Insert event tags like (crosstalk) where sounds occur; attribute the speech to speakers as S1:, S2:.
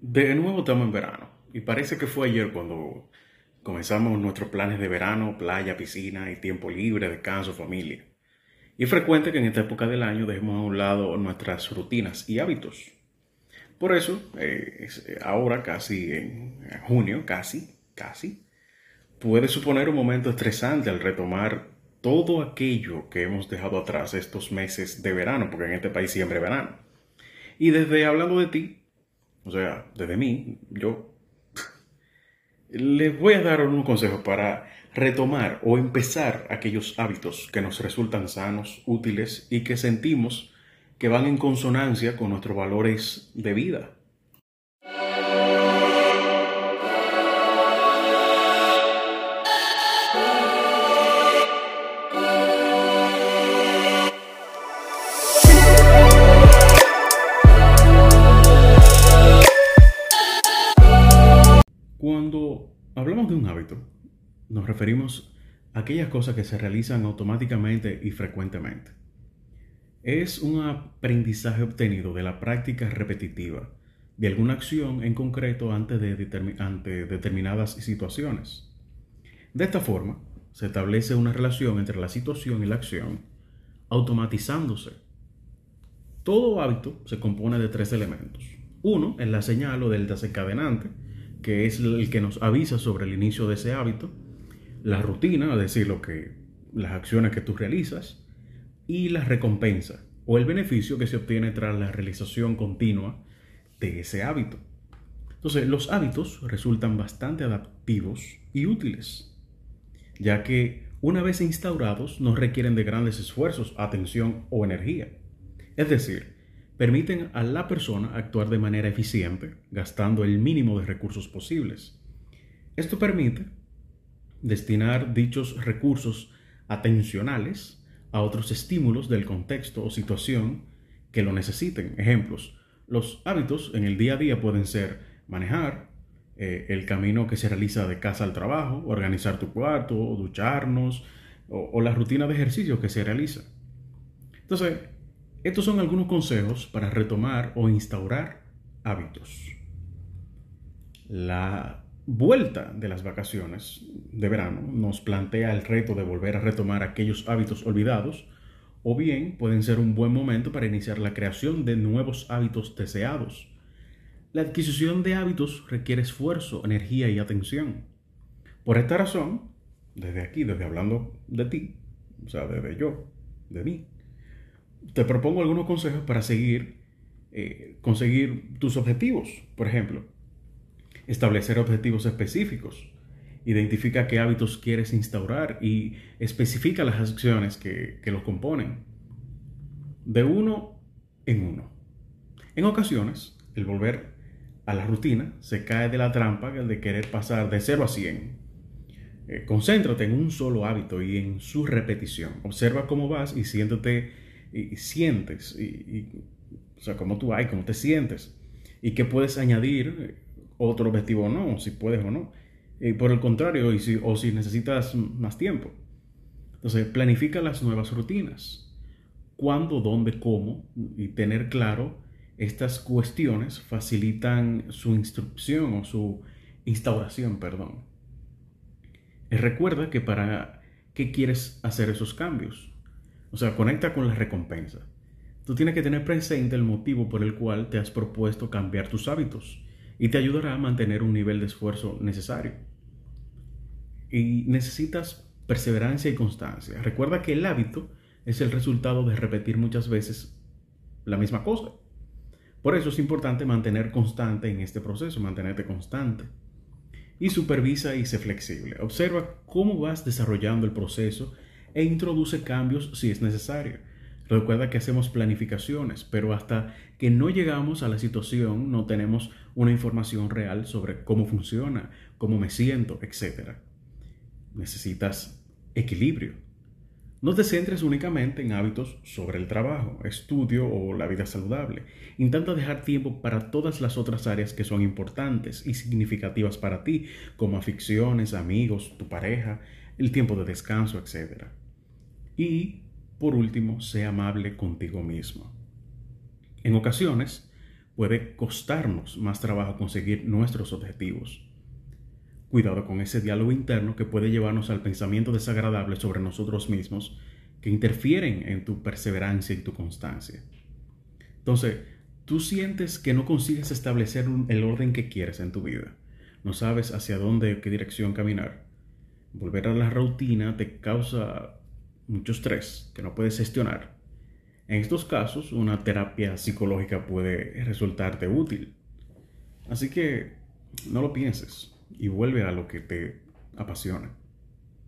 S1: De nuevo estamos en verano y parece que fue ayer cuando comenzamos nuestros planes de verano, playa, piscina y tiempo libre, descanso, familia. Y es frecuente que en esta época del año dejemos a un lado nuestras rutinas y hábitos. Por eso, eh, ahora casi en junio, casi, casi, puede suponer un momento estresante al retomar todo aquello que hemos dejado atrás estos meses de verano, porque en este país siempre verano. Y desde hablando de ti, o sea, desde mí, yo (laughs) les voy a dar unos consejos para retomar o empezar aquellos hábitos que nos resultan sanos, útiles y que sentimos que van en consonancia con nuestros valores de vida. Cuando hablamos de un hábito, nos referimos a aquellas cosas que se realizan automáticamente y frecuentemente. Es un aprendizaje obtenido de la práctica repetitiva de alguna acción en concreto ante, de determinadas situaciones. De esta forma, se establece una relación entre la situación y la acción, automatizándose. Todo hábito se compone de tres elementos. Uno es la señal o del desencadenante, que es el que nos avisa sobre el inicio de ese hábito, la rutina, es decir, que, las acciones que tú realizas, y la recompensa o el beneficio que se obtiene tras la realización continua de ese hábito. Entonces, los hábitos resultan bastante adaptivos y útiles, ya que una vez instaurados no requieren de grandes esfuerzos, atención o energía. Es decir, permiten a la persona actuar de manera eficiente, gastando el mínimo de recursos posibles. Esto permite destinar dichos recursos atencionales a otros estímulos del contexto o situación que lo necesiten. Ejemplos, los hábitos en el día a día pueden ser manejar, eh, el camino que se realiza de casa al trabajo, organizar tu cuarto, ducharnos, o, o la rutina de ejercicio que se realiza. Entonces, estos son algunos consejos para retomar o instaurar hábitos. La vuelta de las vacaciones de verano nos plantea el reto de volver a retomar aquellos hábitos olvidados o bien pueden ser un buen momento para iniciar la creación de nuevos hábitos deseados. La adquisición de hábitos requiere esfuerzo, energía y atención. Por esta razón, desde aquí, desde hablando de ti, o sea, desde yo, de mí, te propongo algunos consejos para seguir, eh, conseguir tus objetivos. Por ejemplo, establecer objetivos específicos. Identifica qué hábitos quieres instaurar y especifica las acciones que, que los componen. De uno en uno. En ocasiones, el volver a la rutina se cae de la trampa de querer pasar de 0 a 100. Eh, concéntrate en un solo hábito y en su repetición. Observa cómo vas y siéntate y, sientes, y, o sea, cómo tú vas, cómo te sientes, y qué puedes añadir otro objetivo o no, si puedes o no. Y por el contrario, o si necesitas más tiempo. Entonces, planifica las nuevas rutinas. Cuándo, dónde, cómo, y tener claro estas cuestiones facilitan su instrucción o su instauración, perdón. Y recuerda que para qué quieres hacer esos cambios. O sea, conecta con la recompensa. Tú tienes que tener presente el motivo por el cual te has propuesto cambiar tus hábitos y te ayudará a mantener un nivel de esfuerzo necesario. Y necesitas perseverancia y constancia. Recuerda que el hábito es el resultado de repetir muchas veces la misma cosa. Por eso es importante mantener constante en este proceso, mantenerte constante. Y supervisa y sé flexible. Observa cómo vas desarrollando el proceso e introduce cambios si es necesario. Recuerda que hacemos planificaciones, pero hasta que no llegamos a la situación no tenemos una información real sobre cómo funciona, cómo me siento, etc. Necesitas equilibrio. No te centres únicamente en hábitos sobre el trabajo, estudio o la vida saludable. Intenta dejar tiempo para todas las otras áreas que son importantes y significativas para ti, como aficiones, amigos, tu pareja, el tiempo de descanso, etc. Y, por último, sé amable contigo mismo. En ocasiones, puede costarnos más trabajo conseguir nuestros objetivos. Cuidado con ese diálogo interno que puede llevarnos al pensamiento desagradable sobre nosotros mismos que interfieren en tu perseverancia y tu constancia. Entonces, tú sientes que no consigues establecer el orden que quieres en tu vida. No sabes hacia dónde qué dirección caminar. Volver a la rutina te causa mucho estrés que no puedes gestionar. En estos casos, una terapia psicológica puede resultarte útil. Así que no lo pienses y vuelve a lo que te apasiona.